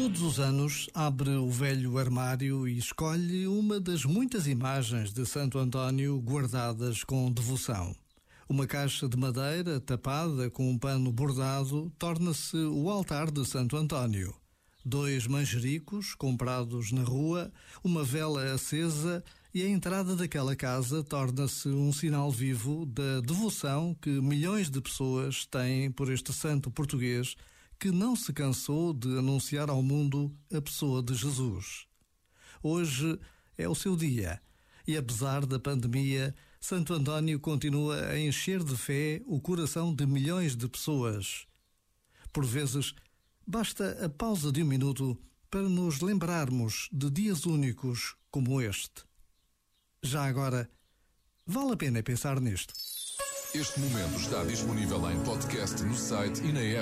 Todos os anos abre o velho armário e escolhe uma das muitas imagens de Santo António guardadas com devoção. Uma caixa de madeira tapada com um pano bordado torna-se o altar de Santo António. Dois manjericos comprados na rua, uma vela acesa e a entrada daquela casa torna-se um sinal vivo da devoção que milhões de pessoas têm por este santo português que não se cansou de anunciar ao mundo a pessoa de Jesus. Hoje é o seu dia e, apesar da pandemia, Santo António continua a encher de fé o coração de milhões de pessoas. Por vezes, basta a pausa de um minuto para nos lembrarmos de dias únicos como este. Já agora, vale a pena pensar nisto. Este momento está disponível em podcast no site e na app.